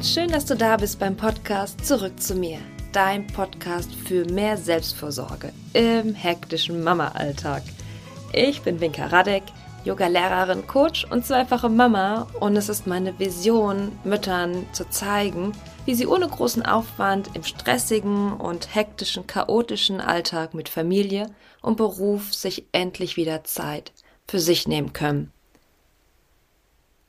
und schön, dass du da bist beim Podcast Zurück zu mir. Dein Podcast für mehr Selbstvorsorge im hektischen Mama-Alltag. Ich bin Winka Radek, Yoga-Lehrerin, Coach und zweifache Mama und es ist meine Vision, Müttern zu zeigen, wie sie ohne großen Aufwand im stressigen und hektischen, chaotischen Alltag mit Familie und Beruf sich endlich wieder Zeit für sich nehmen können.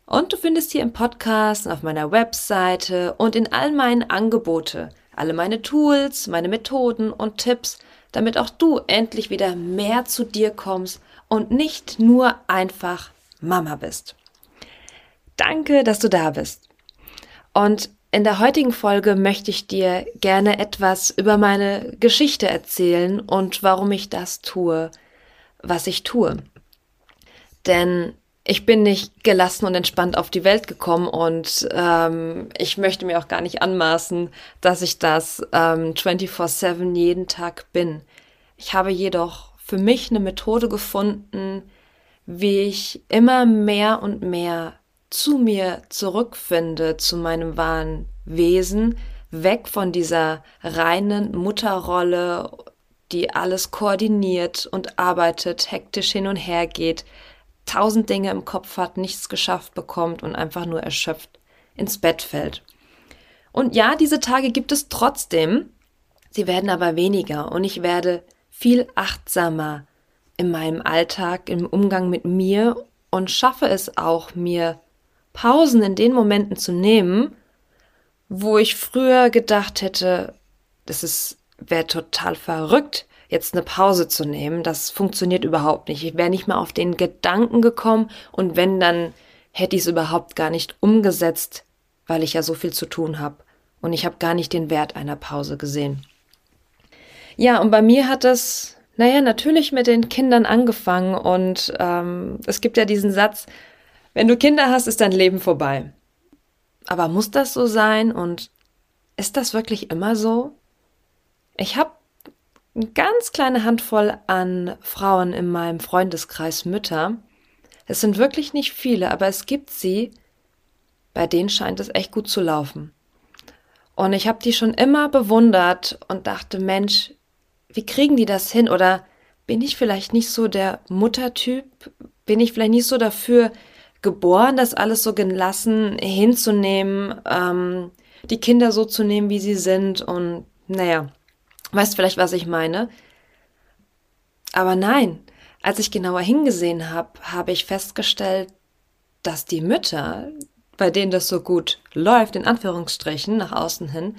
Und du findest hier im Podcast, auf meiner Webseite und in all meinen Angebote alle meine Tools, meine Methoden und Tipps, damit auch du endlich wieder mehr zu dir kommst und nicht nur einfach Mama bist. Danke, dass du da bist. Und in der heutigen Folge möchte ich dir gerne etwas über meine Geschichte erzählen und warum ich das tue, was ich tue. Denn ich bin nicht gelassen und entspannt auf die Welt gekommen und ähm, ich möchte mir auch gar nicht anmaßen, dass ich das ähm, 24/7 jeden Tag bin. Ich habe jedoch für mich eine Methode gefunden, wie ich immer mehr und mehr zu mir zurückfinde, zu meinem wahren Wesen, weg von dieser reinen Mutterrolle, die alles koordiniert und arbeitet, hektisch hin und her geht, tausend Dinge im Kopf hat, nichts geschafft bekommt und einfach nur erschöpft ins Bett fällt. Und ja, diese Tage gibt es trotzdem, sie werden aber weniger und ich werde viel achtsamer in meinem Alltag, im Umgang mit mir und schaffe es auch, mir Pausen in den Momenten zu nehmen, wo ich früher gedacht hätte, das wäre total verrückt, jetzt eine Pause zu nehmen. Das funktioniert überhaupt nicht. Ich wäre nicht mal auf den Gedanken gekommen und wenn, dann hätte ich es überhaupt gar nicht umgesetzt, weil ich ja so viel zu tun habe. Und ich habe gar nicht den Wert einer Pause gesehen. Ja, und bei mir hat das, naja, natürlich mit den Kindern angefangen und ähm, es gibt ja diesen Satz, wenn du Kinder hast, ist dein Leben vorbei. Aber muss das so sein und ist das wirklich immer so? Ich habe eine ganz kleine Handvoll an Frauen in meinem Freundeskreis Mütter. Es sind wirklich nicht viele, aber es gibt sie, bei denen scheint es echt gut zu laufen. Und ich habe die schon immer bewundert und dachte, Mensch, wie kriegen die das hin? Oder bin ich vielleicht nicht so der Muttertyp? Bin ich vielleicht nicht so dafür geboren, das alles so gelassen hinzunehmen, ähm, die Kinder so zu nehmen, wie sie sind und naja, Weißt vielleicht, was ich meine? Aber nein, als ich genauer hingesehen habe, habe ich festgestellt, dass die Mütter, bei denen das so gut läuft, in Anführungsstrichen nach außen hin,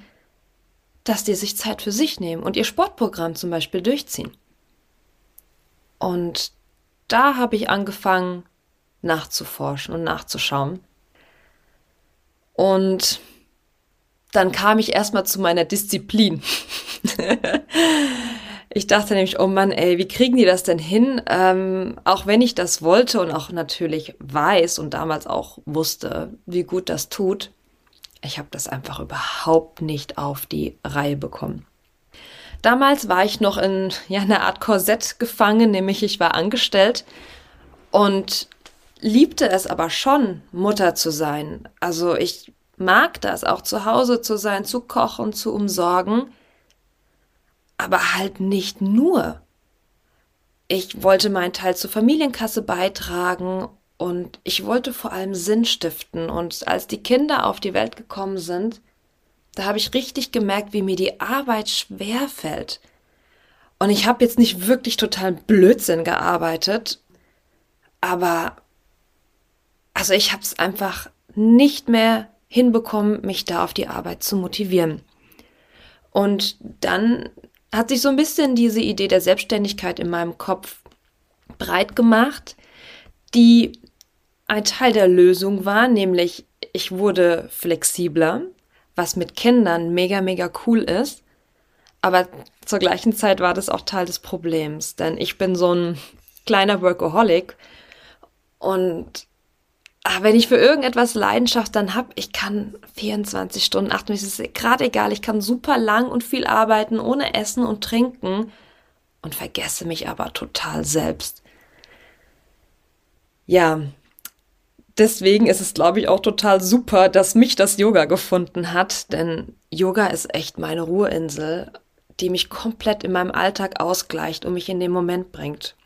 dass die sich Zeit für sich nehmen und ihr Sportprogramm zum Beispiel durchziehen. Und da habe ich angefangen nachzuforschen und nachzuschauen. Und dann kam ich erstmal zu meiner Disziplin. ich dachte nämlich, oh Mann, ey, wie kriegen die das denn hin? Ähm, auch wenn ich das wollte und auch natürlich weiß und damals auch wusste, wie gut das tut, ich habe das einfach überhaupt nicht auf die Reihe bekommen. Damals war ich noch in ja, einer Art Korsett gefangen, nämlich ich war angestellt und liebte es aber schon, Mutter zu sein. Also ich mag das, auch zu Hause zu sein, zu kochen, zu umsorgen aber halt nicht nur. Ich wollte meinen Teil zur Familienkasse beitragen und ich wollte vor allem Sinn stiften. Und als die Kinder auf die Welt gekommen sind, da habe ich richtig gemerkt, wie mir die Arbeit schwer fällt. Und ich habe jetzt nicht wirklich total Blödsinn gearbeitet, aber also ich habe es einfach nicht mehr hinbekommen, mich da auf die Arbeit zu motivieren. Und dann hat sich so ein bisschen diese Idee der Selbstständigkeit in meinem Kopf breit gemacht, die ein Teil der Lösung war, nämlich ich wurde flexibler, was mit Kindern mega, mega cool ist. Aber zur gleichen Zeit war das auch Teil des Problems, denn ich bin so ein kleiner Workaholic und ach, wenn ich für irgendetwas Leidenschaft dann hab, ich kann 24 Stunden, 28, ist gerade egal, ich kann super lang und viel arbeiten, ohne Essen und Trinken und vergesse mich aber total selbst. Ja, deswegen ist es, glaube ich, auch total super, dass mich das Yoga gefunden hat, denn Yoga ist echt meine Ruheinsel, die mich komplett in meinem Alltag ausgleicht und mich in den Moment bringt.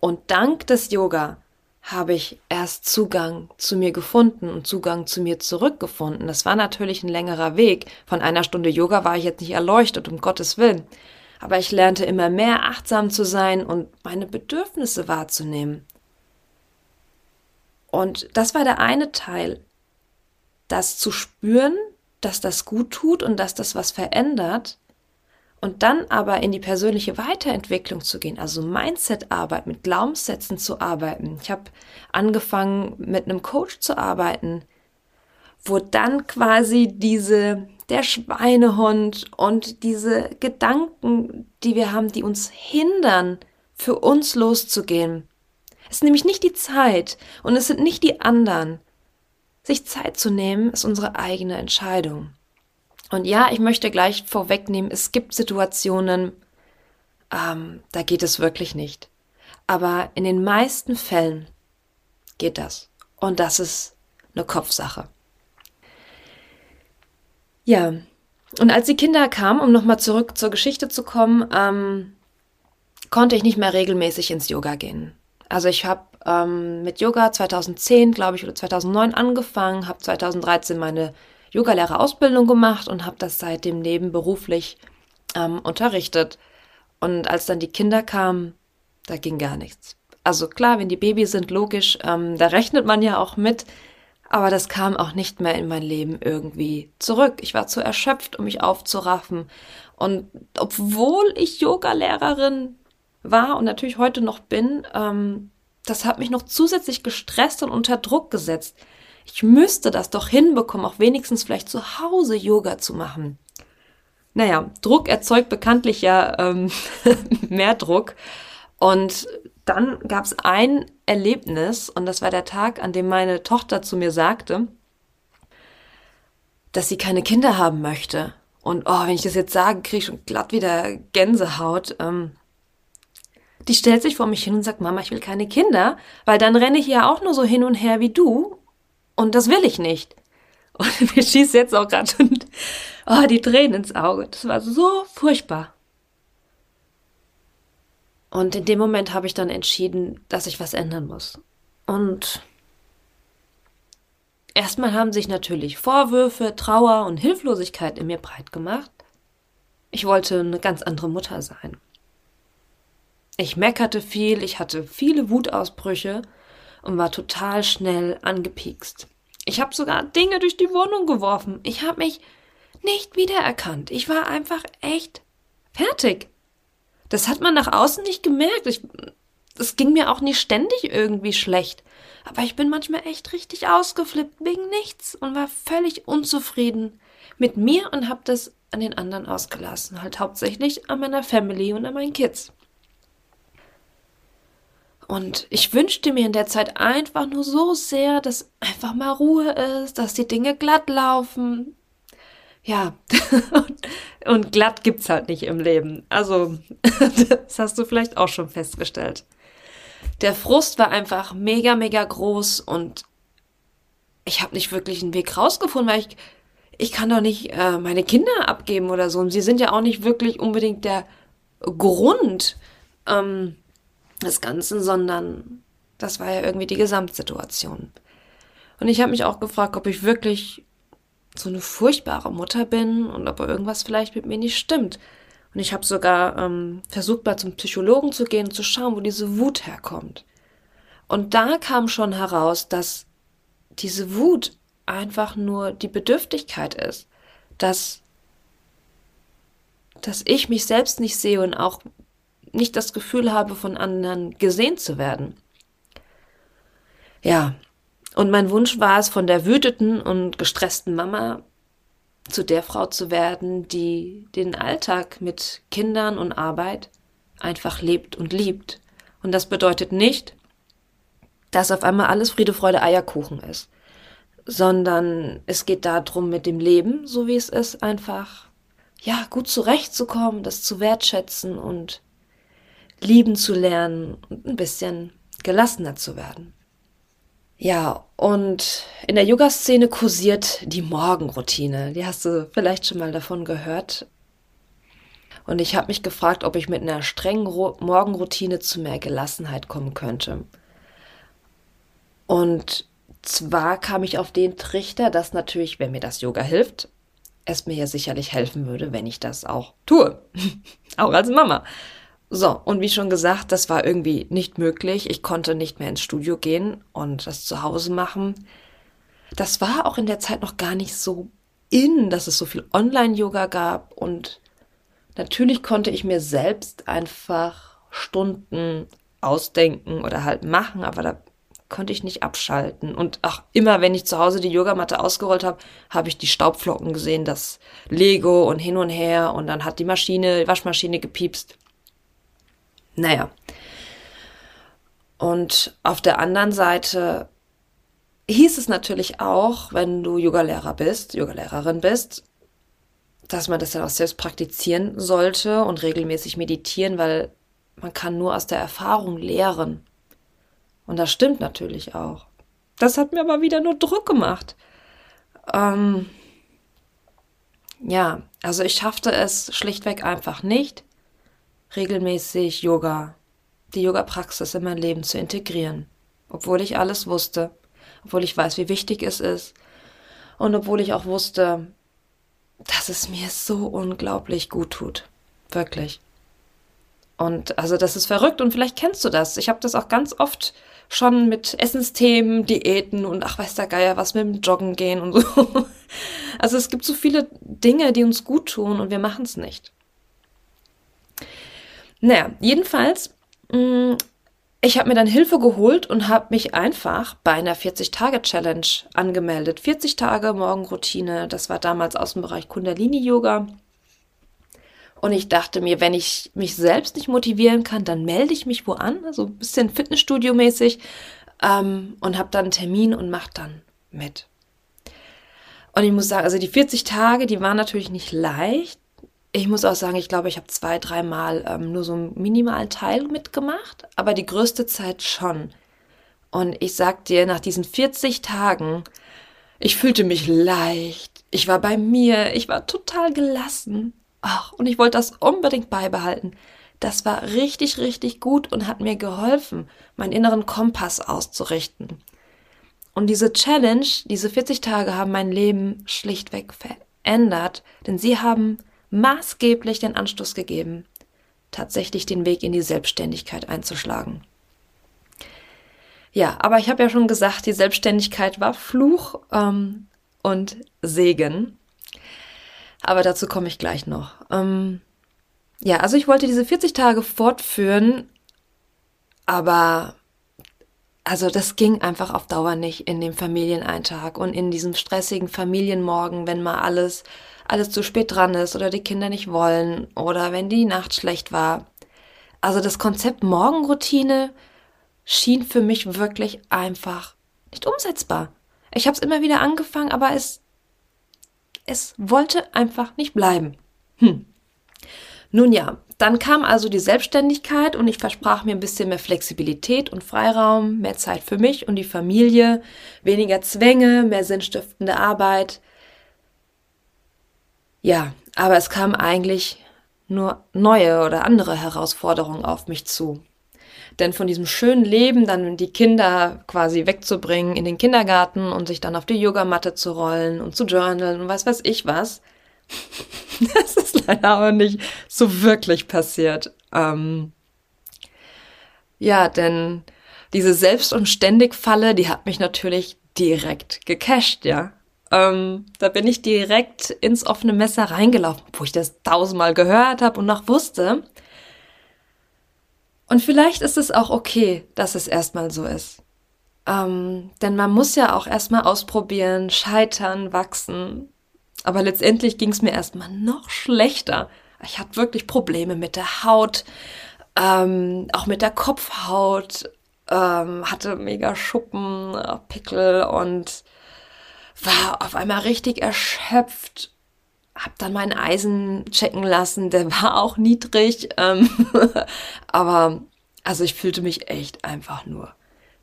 Und dank des Yoga habe ich erst Zugang zu mir gefunden und Zugang zu mir zurückgefunden. Das war natürlich ein längerer Weg. Von einer Stunde Yoga war ich jetzt nicht erleuchtet, um Gottes Willen. Aber ich lernte immer mehr achtsam zu sein und meine Bedürfnisse wahrzunehmen. Und das war der eine Teil, das zu spüren, dass das gut tut und dass das was verändert und dann aber in die persönliche Weiterentwicklung zu gehen, also Mindset-Arbeit, mit Glaubenssätzen zu arbeiten. Ich habe angefangen, mit einem Coach zu arbeiten, wo dann quasi diese, der Schweinehund und diese Gedanken, die wir haben, die uns hindern, für uns loszugehen. Es ist nämlich nicht die Zeit und es sind nicht die anderen. Sich Zeit zu nehmen, ist unsere eigene Entscheidung. Und ja, ich möchte gleich vorwegnehmen, es gibt Situationen, ähm, da geht es wirklich nicht. Aber in den meisten Fällen geht das. Und das ist eine Kopfsache. Ja, und als die Kinder kamen, um nochmal zurück zur Geschichte zu kommen, ähm, konnte ich nicht mehr regelmäßig ins Yoga gehen. Also ich habe ähm, mit Yoga 2010, glaube ich, oder 2009 angefangen, habe 2013 meine Yogalehrerausbildung gemacht und habe das seitdem nebenberuflich ähm, unterrichtet. Und als dann die Kinder kamen, da ging gar nichts. Also klar, wenn die Babys sind, logisch, ähm, da rechnet man ja auch mit, aber das kam auch nicht mehr in mein Leben irgendwie zurück. Ich war zu erschöpft, um mich aufzuraffen. Und obwohl ich Yogalehrerin war und natürlich heute noch bin, ähm, das hat mich noch zusätzlich gestresst und unter Druck gesetzt. Ich müsste das doch hinbekommen, auch wenigstens vielleicht zu Hause Yoga zu machen. Naja, Druck erzeugt bekanntlich ja ähm, mehr Druck. Und dann gab es ein Erlebnis, und das war der Tag, an dem meine Tochter zu mir sagte, dass sie keine Kinder haben möchte. Und oh, wenn ich das jetzt sage, kriege ich schon glatt wieder Gänsehaut. Ähm, die stellt sich vor mich hin und sagt, Mama, ich will keine Kinder, weil dann renne ich ja auch nur so hin und her wie du und das will ich nicht. Und mir schießt jetzt auch gerade schon oh, die Tränen ins Auge. Das war so furchtbar. Und in dem Moment habe ich dann entschieden, dass ich was ändern muss. Und erstmal haben sich natürlich Vorwürfe, Trauer und Hilflosigkeit in mir breit gemacht. Ich wollte eine ganz andere Mutter sein. Ich meckerte viel, ich hatte viele Wutausbrüche und war total schnell angepiekst. Ich habe sogar Dinge durch die Wohnung geworfen. Ich habe mich nicht wiedererkannt. Ich war einfach echt fertig. Das hat man nach außen nicht gemerkt. Ich, es ging mir auch nicht ständig irgendwie schlecht. Aber ich bin manchmal echt richtig ausgeflippt wegen nichts und war völlig unzufrieden mit mir und habe das an den anderen ausgelassen. Halt hauptsächlich an meiner Family und an meinen Kids. Und ich wünschte mir in der Zeit einfach nur so sehr, dass einfach mal Ruhe ist, dass die Dinge glatt laufen. Ja, und glatt gibt's halt nicht im Leben. Also, das hast du vielleicht auch schon festgestellt. Der Frust war einfach mega, mega groß und ich habe nicht wirklich einen Weg rausgefunden, weil ich, ich kann doch nicht äh, meine Kinder abgeben oder so. Und sie sind ja auch nicht wirklich unbedingt der Grund. Ähm, des Ganzen, sondern das war ja irgendwie die Gesamtsituation. Und ich habe mich auch gefragt, ob ich wirklich so eine furchtbare Mutter bin und ob irgendwas vielleicht mit mir nicht stimmt. Und ich habe sogar ähm, versucht, mal zum Psychologen zu gehen und zu schauen, wo diese Wut herkommt. Und da kam schon heraus, dass diese Wut einfach nur die Bedürftigkeit ist, dass, dass ich mich selbst nicht sehe und auch nicht das Gefühl habe, von anderen gesehen zu werden. Ja, und mein Wunsch war es, von der wütenden und gestressten Mama zu der Frau zu werden, die den Alltag mit Kindern und Arbeit einfach lebt und liebt. Und das bedeutet nicht, dass auf einmal alles Friede, Freude, Eierkuchen ist, sondern es geht darum, mit dem Leben, so wie es ist, einfach, ja, gut zurechtzukommen, das zu wertschätzen und lieben zu lernen und ein bisschen gelassener zu werden. Ja, und in der Yoga-Szene kursiert die Morgenroutine. Die hast du vielleicht schon mal davon gehört. Und ich habe mich gefragt, ob ich mit einer strengen Morgenroutine zu mehr Gelassenheit kommen könnte. Und zwar kam ich auf den Trichter, dass natürlich, wenn mir das Yoga hilft, es mir ja sicherlich helfen würde, wenn ich das auch tue. auch als Mama. So, und wie schon gesagt, das war irgendwie nicht möglich. Ich konnte nicht mehr ins Studio gehen und das zu Hause machen. Das war auch in der Zeit noch gar nicht so in, dass es so viel Online-Yoga gab und natürlich konnte ich mir selbst einfach Stunden ausdenken oder halt machen, aber da konnte ich nicht abschalten. Und ach, immer wenn ich zu Hause die Yogamatte ausgerollt habe, habe ich die Staubflocken gesehen, das Lego und hin und her und dann hat die Maschine, die Waschmaschine gepiepst. Naja. Und auf der anderen Seite hieß es natürlich auch, wenn du Yogalehrer bist, Yogalehrerin bist, dass man das dann auch selbst praktizieren sollte und regelmäßig meditieren, weil man kann nur aus der Erfahrung lehren. Und das stimmt natürlich auch. Das hat mir aber wieder nur Druck gemacht. Ähm, ja, also ich schaffte es schlichtweg einfach nicht, regelmäßig Yoga, die Yoga-Praxis in mein Leben zu integrieren. Obwohl ich alles wusste, obwohl ich weiß, wie wichtig es ist und obwohl ich auch wusste, dass es mir so unglaublich gut tut. Wirklich. Und also das ist verrückt und vielleicht kennst du das. Ich habe das auch ganz oft schon mit Essensthemen, Diäten und ach weiß der Geier was mit dem Joggen gehen und so. Also es gibt so viele Dinge, die uns gut tun und wir machen es nicht. Naja, jedenfalls, mh, mm, ich habe mir dann Hilfe geholt und habe mich einfach bei einer 40-Tage-Challenge angemeldet. 40 Tage Morgenroutine, das war damals aus dem Bereich Kundalini-Yoga. Und ich dachte mir, wenn ich mich selbst nicht motivieren kann, dann melde ich mich wo an, also ein bisschen Fitnessstudio-mäßig, ähm, und habe dann einen Termin und mache dann mit. Und ich muss sagen, also die 40 Tage, die waren natürlich nicht leicht. Ich muss auch sagen, ich glaube, ich habe zwei, dreimal ähm, nur so einen minimalen Teil mitgemacht, aber die größte Zeit schon. Und ich sag dir, nach diesen 40 Tagen, ich fühlte mich leicht. Ich war bei mir, ich war total gelassen. Ach, und ich wollte das unbedingt beibehalten. Das war richtig, richtig gut und hat mir geholfen, meinen inneren Kompass auszurichten. Und diese Challenge, diese 40 Tage haben mein Leben schlichtweg verändert, denn sie haben maßgeblich den Anstoß gegeben, tatsächlich den Weg in die Selbstständigkeit einzuschlagen. Ja, aber ich habe ja schon gesagt, die Selbstständigkeit war Fluch ähm, und Segen. Aber dazu komme ich gleich noch. Ähm, ja, also ich wollte diese 40 Tage fortführen, aber also das ging einfach auf Dauer nicht in dem Familieneintag und in diesem stressigen Familienmorgen, wenn mal alles alles zu spät dran ist oder die Kinder nicht wollen oder wenn die Nacht schlecht war. Also das Konzept Morgenroutine schien für mich wirklich einfach nicht umsetzbar. Ich habe es immer wieder angefangen, aber es es wollte einfach nicht bleiben. Hm. Nun ja, dann kam also die Selbstständigkeit und ich versprach mir ein bisschen mehr Flexibilität und Freiraum, mehr Zeit für mich und die Familie, weniger Zwänge, mehr sinnstiftende Arbeit. Ja, aber es kam eigentlich nur neue oder andere Herausforderungen auf mich zu. Denn von diesem schönen Leben, dann die Kinder quasi wegzubringen in den Kindergarten und sich dann auf die Yogamatte zu rollen und zu journalen und was weiß ich was, das ist leider auch nicht so wirklich passiert. Ähm ja, denn diese Selbst- und Ständig-Falle, die hat mich natürlich direkt gecasht, ja. Ähm, da bin ich direkt ins offene Messer reingelaufen, wo ich das tausendmal gehört habe und noch wusste, und vielleicht ist es auch okay, dass es erstmal so ist. Ähm, denn man muss ja auch erstmal ausprobieren, scheitern, wachsen. Aber letztendlich ging es mir erstmal noch schlechter. Ich hatte wirklich Probleme mit der Haut, ähm, auch mit der Kopfhaut, ähm, hatte mega Schuppen, Pickel und war auf einmal richtig erschöpft hab dann meinen Eisen checken lassen, der war auch niedrig, ähm, aber also ich fühlte mich echt einfach nur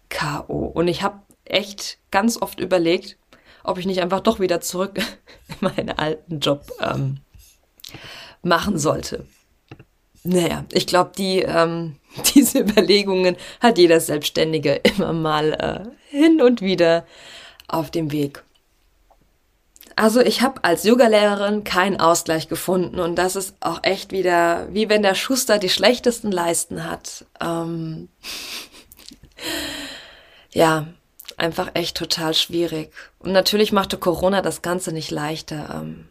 K.O. Und ich habe echt ganz oft überlegt, ob ich nicht einfach doch wieder zurück in meinen alten Job ähm, machen sollte. Naja, ich glaube, die, ähm, diese Überlegungen hat jeder Selbstständige immer mal äh, hin und wieder auf dem Weg. Also ich habe als Yogalehrerin keinen Ausgleich gefunden und das ist auch echt wieder, wie wenn der Schuster die schlechtesten Leisten hat. Ähm ja, einfach echt total schwierig. Und natürlich machte Corona das Ganze nicht leichter. Ähm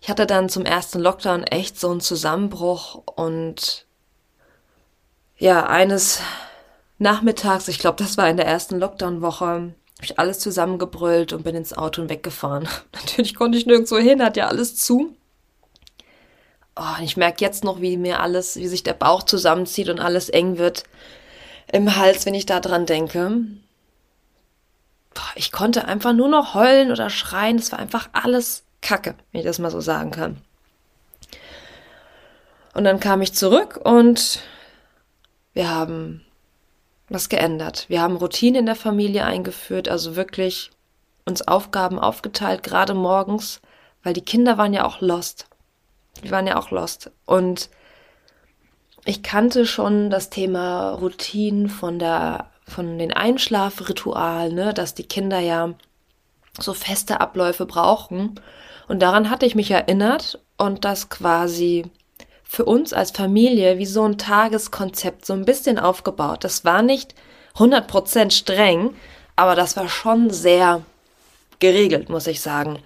ich hatte dann zum ersten Lockdown echt so einen Zusammenbruch und ja, eines Nachmittags, ich glaube, das war in der ersten Lockdown-Woche, habe ich alles zusammengebrüllt und bin ins Auto und weggefahren. Natürlich konnte ich nirgendwo hin, hat ja alles zu. Oh, ich merke jetzt noch, wie mir alles, wie sich der Bauch zusammenzieht und alles eng wird im Hals, wenn ich da dran denke. Ich konnte einfach nur noch heulen oder schreien. Es war einfach alles Kacke, wenn ich das mal so sagen kann. Und dann kam ich zurück und wir haben was geändert. Wir haben Routine in der Familie eingeführt, also wirklich uns Aufgaben aufgeteilt, gerade morgens, weil die Kinder waren ja auch lost. Die waren ja auch lost. Und ich kannte schon das Thema Routine von der, von den Einschlafritualen, ne, dass die Kinder ja so feste Abläufe brauchen. Und daran hatte ich mich erinnert und das quasi für uns als Familie wie so ein Tageskonzept so ein bisschen aufgebaut. Das war nicht 100% streng, aber das war schon sehr geregelt, muss ich sagen.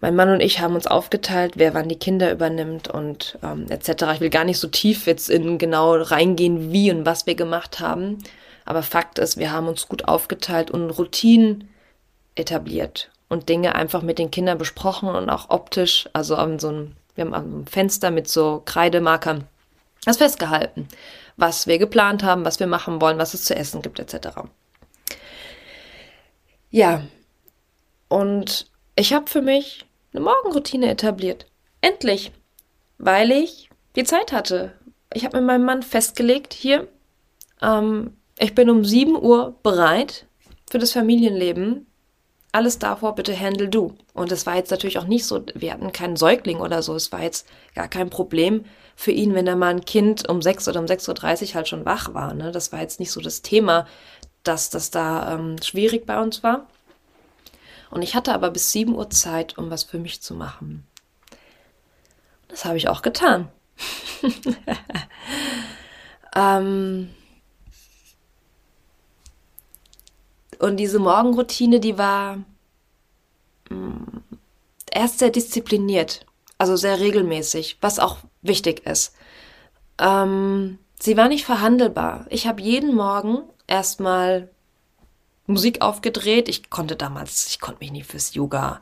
Mein Mann und ich haben uns aufgeteilt, wer wann die Kinder übernimmt und ähm, etc. Ich will gar nicht so tief jetzt in genau reingehen, wie und was wir gemacht haben. Aber Fakt ist, wir haben uns gut aufgeteilt und Routinen etabliert und Dinge einfach mit den Kindern besprochen und auch optisch, also an so einem, wir haben am Fenster mit so Kreidemarkern das festgehalten, was wir geplant haben, was wir machen wollen, was es zu essen gibt, etc. Ja, und ich habe für mich eine Morgenroutine etabliert. Endlich. Weil ich die Zeit hatte. Ich habe mit meinem Mann festgelegt, hier, ähm, ich bin um 7 Uhr bereit für das Familienleben. Alles davor bitte handle du. Und es war jetzt natürlich auch nicht so, wir hatten keinen Säugling oder so, es war jetzt gar kein Problem für ihn, wenn er mal ein Kind um 6 oder um 6.30 Uhr halt schon wach war. Ne? Das war jetzt nicht so das Thema, dass das da ähm, schwierig bei uns war. Und ich hatte aber bis 7 Uhr Zeit, um was für mich zu machen. Das habe ich auch getan. ähm und diese Morgenroutine, die war mh, mm, erst sehr diszipliniert, also sehr regelmäßig, was auch wichtig ist. Ähm, sie war nicht verhandelbar. Ich habe jeden Morgen erstmal Musik aufgedreht. Ich konnte damals, ich konnte mich nicht fürs Yoga.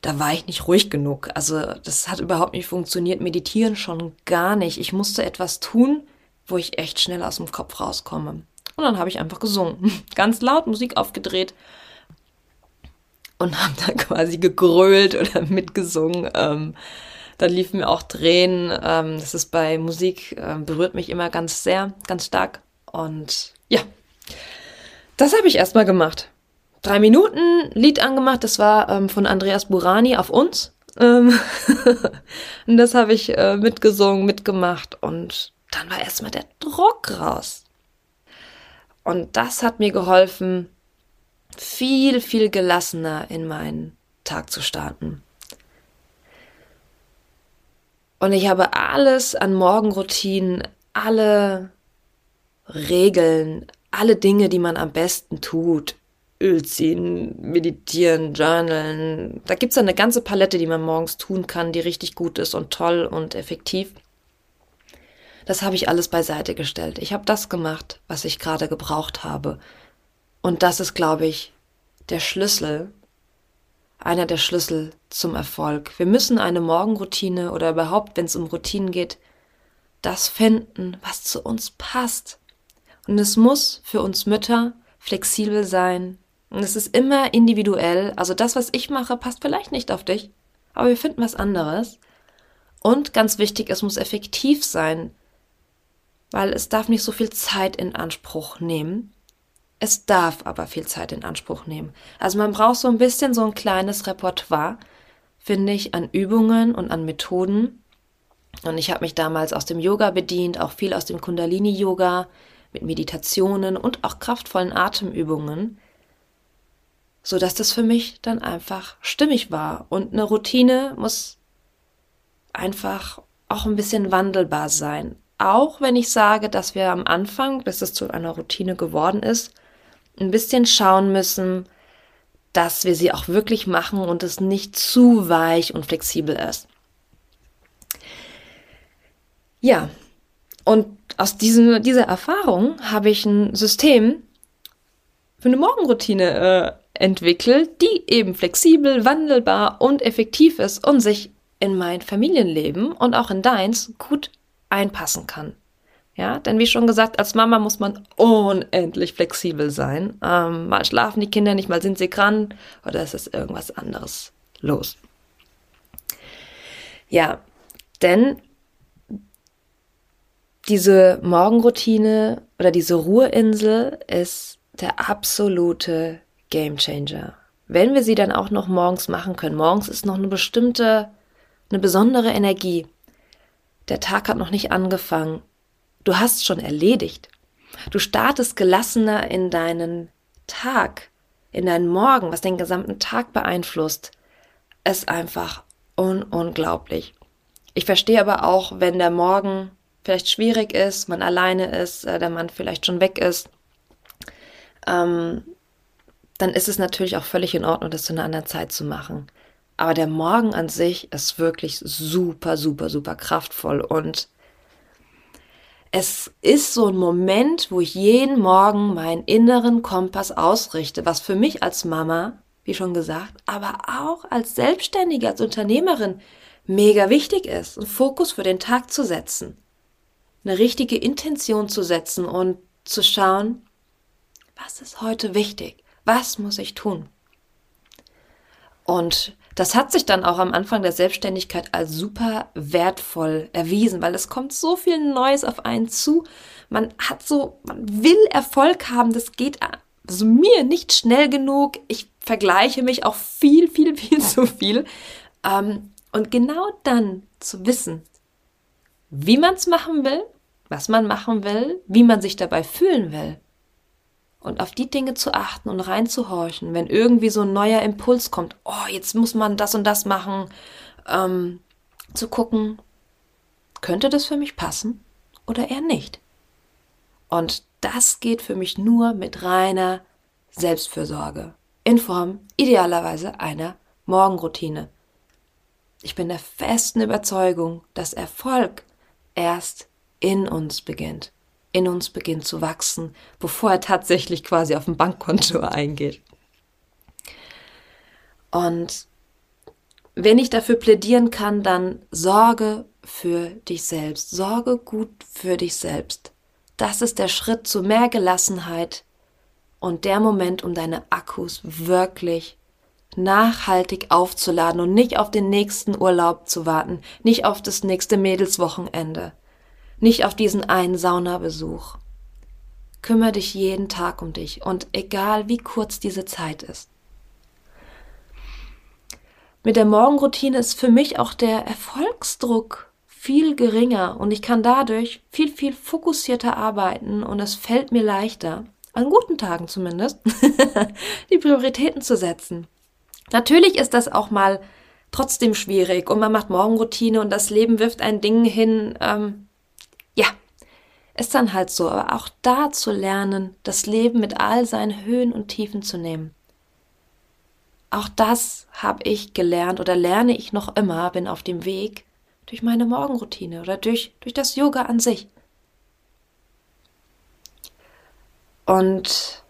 Da war ich nicht ruhig genug. Also das hat überhaupt nicht funktioniert. Meditieren schon gar nicht. Ich musste etwas tun, wo ich echt schnell aus dem Kopf rauskomme. Und dann habe ich einfach gesungen. Ganz laut Musik aufgedreht und habe dann quasi gegrölt oder mitgesungen. Ähm, dann liefen mir auch Tränen. Ähm, das ist bei Musik, äh, berührt mich immer ganz sehr, ganz stark. Und ja, das habe ich erstmal gemacht. Drei Minuten Lied angemacht, das war ähm, von Andreas Burani auf uns. Ähm und das habe ich äh, mitgesungen, mitgemacht und dann war erstmal der Druck raus. Und das hat mir geholfen, viel, viel gelassener in meinen Tag zu starten. Und ich habe alles an Morgenroutinen, alle Regeln, alle Dinge, die man am besten tut. Öl ziehen, meditieren, journalen. Da gibt's eine ganze Palette, die man morgens tun kann, die richtig gut ist und toll und effektiv. Das habe ich alles beiseite gestellt. Ich habe das gemacht, was ich gerade gebraucht habe. Und das ist, glaube ich, der Schlüssel, einer der Schlüssel zum Erfolg. Wir müssen eine Morgenroutine oder überhaupt, wenn es um Routinen geht, das finden, was zu uns passt. Und es muss für uns Mütter flexibel sein. Und es ist immer individuell. Also das, was ich mache, passt vielleicht nicht auf dich. Aber wir finden was anderes. Und ganz wichtig, es muss effektiv sein. Weil es darf nicht so viel Zeit in Anspruch nehmen. Es darf aber viel Zeit in Anspruch nehmen. Also man braucht so ein bisschen so ein kleines Repertoire, finde ich, an Übungen und an Methoden. Und ich habe mich damals aus dem Yoga bedient, auch viel aus dem Kundalini-Yoga, mit Meditationen und auch kraftvollen Atemübungen, so dass das für mich dann einfach stimmig war. Und eine Routine muss einfach auch ein bisschen wandelbar sein. Auch wenn ich sage, dass wir am Anfang, bis es zu einer Routine geworden ist, ein bisschen schauen müssen, dass wir sie auch wirklich machen und es nicht zu weich und flexibel ist. Ja, und aus diesem, dieser Erfahrung habe ich ein System für eine Morgenroutine äh, entwickelt, die eben flexibel, wandelbar und effektiv ist und sich in mein Familienleben und auch in deins gut einpassen kann. Ja, denn wie schon gesagt, als Mama muss man unendlich flexibel sein. Ähm, mal schlafen die Kinder nicht, mal sind sie krank oder es ist irgendwas anderes los. Ja, denn diese Morgenroutine oder diese Ruheinsel ist der absolute Gamechanger. Wenn wir sie dann auch noch morgens machen können. Morgens ist noch eine bestimmte, eine besondere Energie. Der Tag hat noch nicht angefangen. Du hast schon erledigt. Du startest gelassener in deinen Tag, in deinen Morgen, was den gesamten Tag beeinflusst. ist einfach un unglaublich. Ich verstehe aber auch, wenn der Morgen vielleicht schwierig ist, man alleine ist, äh, der Mann vielleicht schon weg ist, ähm, dann ist es natürlich auch völlig in Ordnung, das zu einer anderen Zeit zu machen. Aber der Morgen an sich ist wirklich super, super, super kraftvoll und es ist so ein Moment, wo ich jeden Morgen meinen inneren Kompass ausrichte, was für mich als Mama, wie schon gesagt, aber auch als Selbstständige, als Unternehmerin mega wichtig ist, einen Fokus für den Tag zu setzen eine richtige Intention zu setzen und zu schauen, was ist heute wichtig? Was muss ich tun? Und das hat sich dann auch am Anfang der Selbstständigkeit als super wertvoll erwiesen, weil es kommt so viel Neues auf einen zu. Man hat so, man will Erfolg haben, das geht also mir nicht schnell genug. Ich vergleiche mich auch viel, viel, viel zu viel. Ähm, und genau dann zu wissen, wie man es machen will was man machen will, wie man sich dabei fühlen will. Und auf die Dinge zu achten und reinzuhorchen, wenn irgendwie so ein neuer Impuls kommt, oh, jetzt muss man das und das machen, ähm, zu gucken, könnte das für mich passen oder eher nicht? Und das geht für mich nur mit reiner Selbstfürsorge in Form idealerweise einer Morgenroutine. Ich bin der festen Überzeugung, dass Erfolg erst in uns beginnt, in uns beginnt zu wachsen, bevor er tatsächlich quasi auf dem Bankkonto eingeht. Und wenn ich dafür plädieren kann, dann sorge für dich selbst, sorge gut für dich selbst. Das ist der Schritt zu mehr Gelassenheit und der Moment, um deine Akkus wirklich nachhaltig aufzuladen und nicht auf den nächsten Urlaub zu warten, nicht auf das nächste Mädelswochenende, nicht auf diesen einen Saunabesuch. Kümmer dich jeden Tag um dich und egal wie kurz diese Zeit ist. Mit der Morgenroutine ist für mich auch der Erfolgsdruck viel geringer und ich kann dadurch viel, viel fokussierter arbeiten und es fällt mir leichter, an guten Tagen zumindest, die Prioritäten zu setzen. Natürlich ist das auch mal trotzdem schwierig und man macht Morgenroutine und das Leben wirft ein Ding hin, ähm, ist dann halt so, aber auch da zu lernen, das Leben mit all seinen Höhen und Tiefen zu nehmen. Auch das habe ich gelernt oder lerne ich noch immer, bin auf dem Weg durch meine Morgenroutine oder durch, durch das Yoga an sich. Und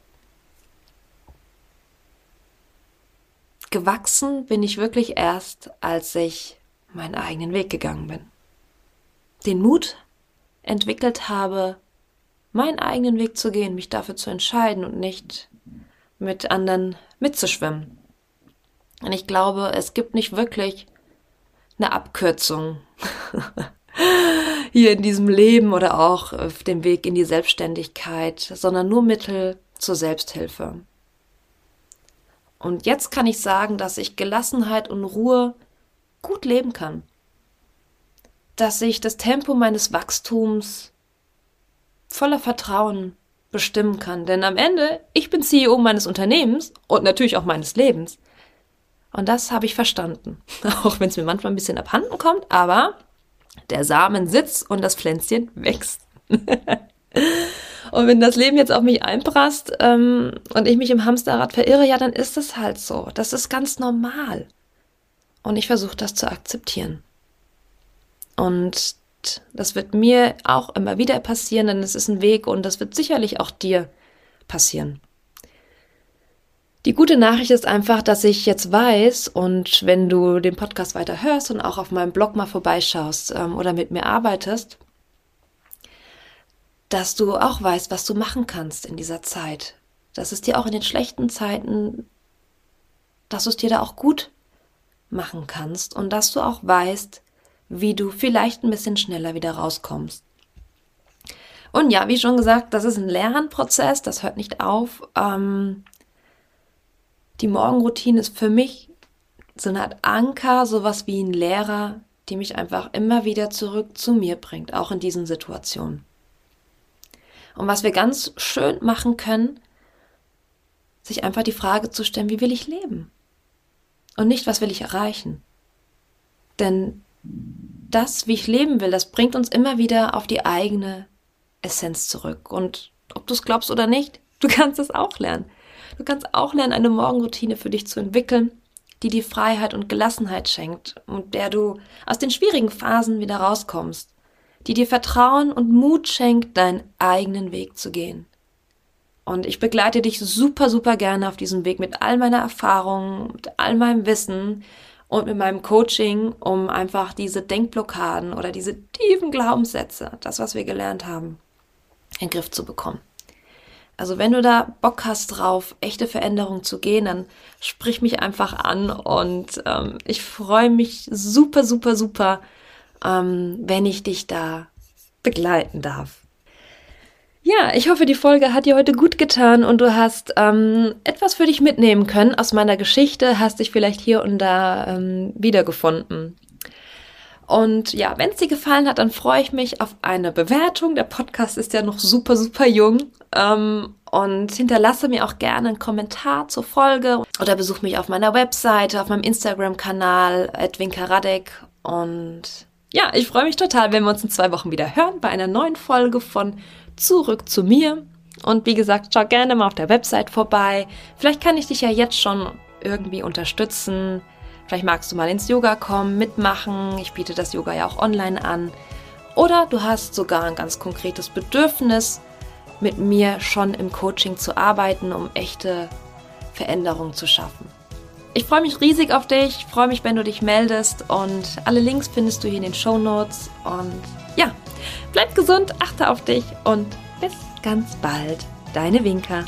gewachsen bin ich wirklich erst, als ich meinen eigenen Weg gegangen bin. Den Mut entwickelt habe, meinen eigenen Weg zu gehen, mich dafür zu entscheiden und nicht mit anderen mitzuschwimmen. Und ich glaube, es gibt nicht wirklich eine Abkürzung hier in diesem Leben oder auch auf dem Weg in die Selbstständigkeit, sondern nur Mittel zur Selbsthilfe. Und jetzt kann ich sagen, dass ich Gelassenheit und Ruhe gut leben kann. Dass ich das Tempo meines Wachstums voller Vertrauen bestimmen kann. Denn am Ende, ich bin CEO meines Unternehmens und natürlich auch meines Lebens. Und das habe ich verstanden. Auch wenn es mir manchmal ein bisschen abhanden kommt, aber der Samen sitzt und das Pflänzchen wächst. und wenn das Leben jetzt auf mich einprasst ähm, und ich mich im Hamsterrad verirre, ja, dann ist es halt so. Das ist ganz normal. Und ich versuche das zu akzeptieren. Und das wird mir auch immer wieder passieren, denn es ist ein Weg und das wird sicherlich auch dir passieren. Die gute Nachricht ist einfach, dass ich jetzt weiß und wenn du den Podcast weiter hörst und auch auf meinem Blog mal vorbeischaust ähm, oder mit mir arbeitest, dass du auch weißt, was du machen kannst in dieser Zeit. Dass es dir auch in den schlechten Zeiten, dass du es dir da auch gut machen kannst und dass du auch weißt, wie du vielleicht ein bisschen schneller wieder rauskommst. Und ja, wie schon gesagt, das ist ein Lernprozess, das hört nicht auf. Ähm, die Morgenroutine ist für mich so eine Art Anker, sowas wie ein Lehrer, die mich einfach immer wieder zurück zu mir bringt, auch in diesen Situationen. Und was wir ganz schön machen können, sich einfach die Frage zu stellen, wie will ich leben? Und nicht, was will ich erreichen? Denn das, wie ich leben will, das bringt uns immer wieder auf die eigene Essenz zurück. Und ob du es glaubst oder nicht, du kannst es auch lernen. Du kannst auch lernen, eine Morgenroutine für dich zu entwickeln, die dir Freiheit und Gelassenheit schenkt und der du aus den schwierigen Phasen wieder rauskommst, die dir Vertrauen und Mut schenkt, deinen eigenen Weg zu gehen. Und ich begleite dich super, super gerne auf diesem Weg mit all meiner Erfahrung, mit all meinem Wissen und mit meinem Coaching, um einfach diese Denkblockaden oder diese tiefen Glaubenssätze, das, was wir gelernt haben, in den Griff zu bekommen. Also wenn du da Bock hast drauf, echte Veränderungen zu gehen, dann sprich mich einfach an und ähm, ich freue mich super, super, super, ähm, wenn ich dich da begleiten darf. Ja, ich hoffe, die Folge hat dir heute gut getan und du hast ähm, etwas für dich mitnehmen können aus meiner Geschichte, hast dich vielleicht hier und da ähm, wiedergefunden. Und ja, wenn es dir gefallen hat, dann freue ich mich auf eine Bewertung. Der Podcast ist ja noch super, super jung. Ähm, und hinterlasse mir auch gerne einen Kommentar zur Folge oder besuch mich auf meiner Webseite, auf meinem Instagram-Kanal, Karadek. Und ja, ich freue mich total, wenn wir uns in zwei Wochen wieder hören bei einer neuen Folge von zurück zu mir. Und wie gesagt, schau gerne mal auf der Website vorbei. Vielleicht kann ich dich ja jetzt schon irgendwie unterstützen. Vielleicht magst du mal ins Yoga kommen, mitmachen. Ich biete das Yoga ja auch online an. Oder du hast sogar ein ganz konkretes Bedürfnis, mit mir schon im Coaching zu arbeiten, um echte Veränderungen zu schaffen. Ich freue mich riesig auf dich, freue mich, wenn du dich meldest und alle Links findest du hier in den Show Notes. Und ja, Bleib gesund, achte auf dich und bis ganz bald. Deine Winker.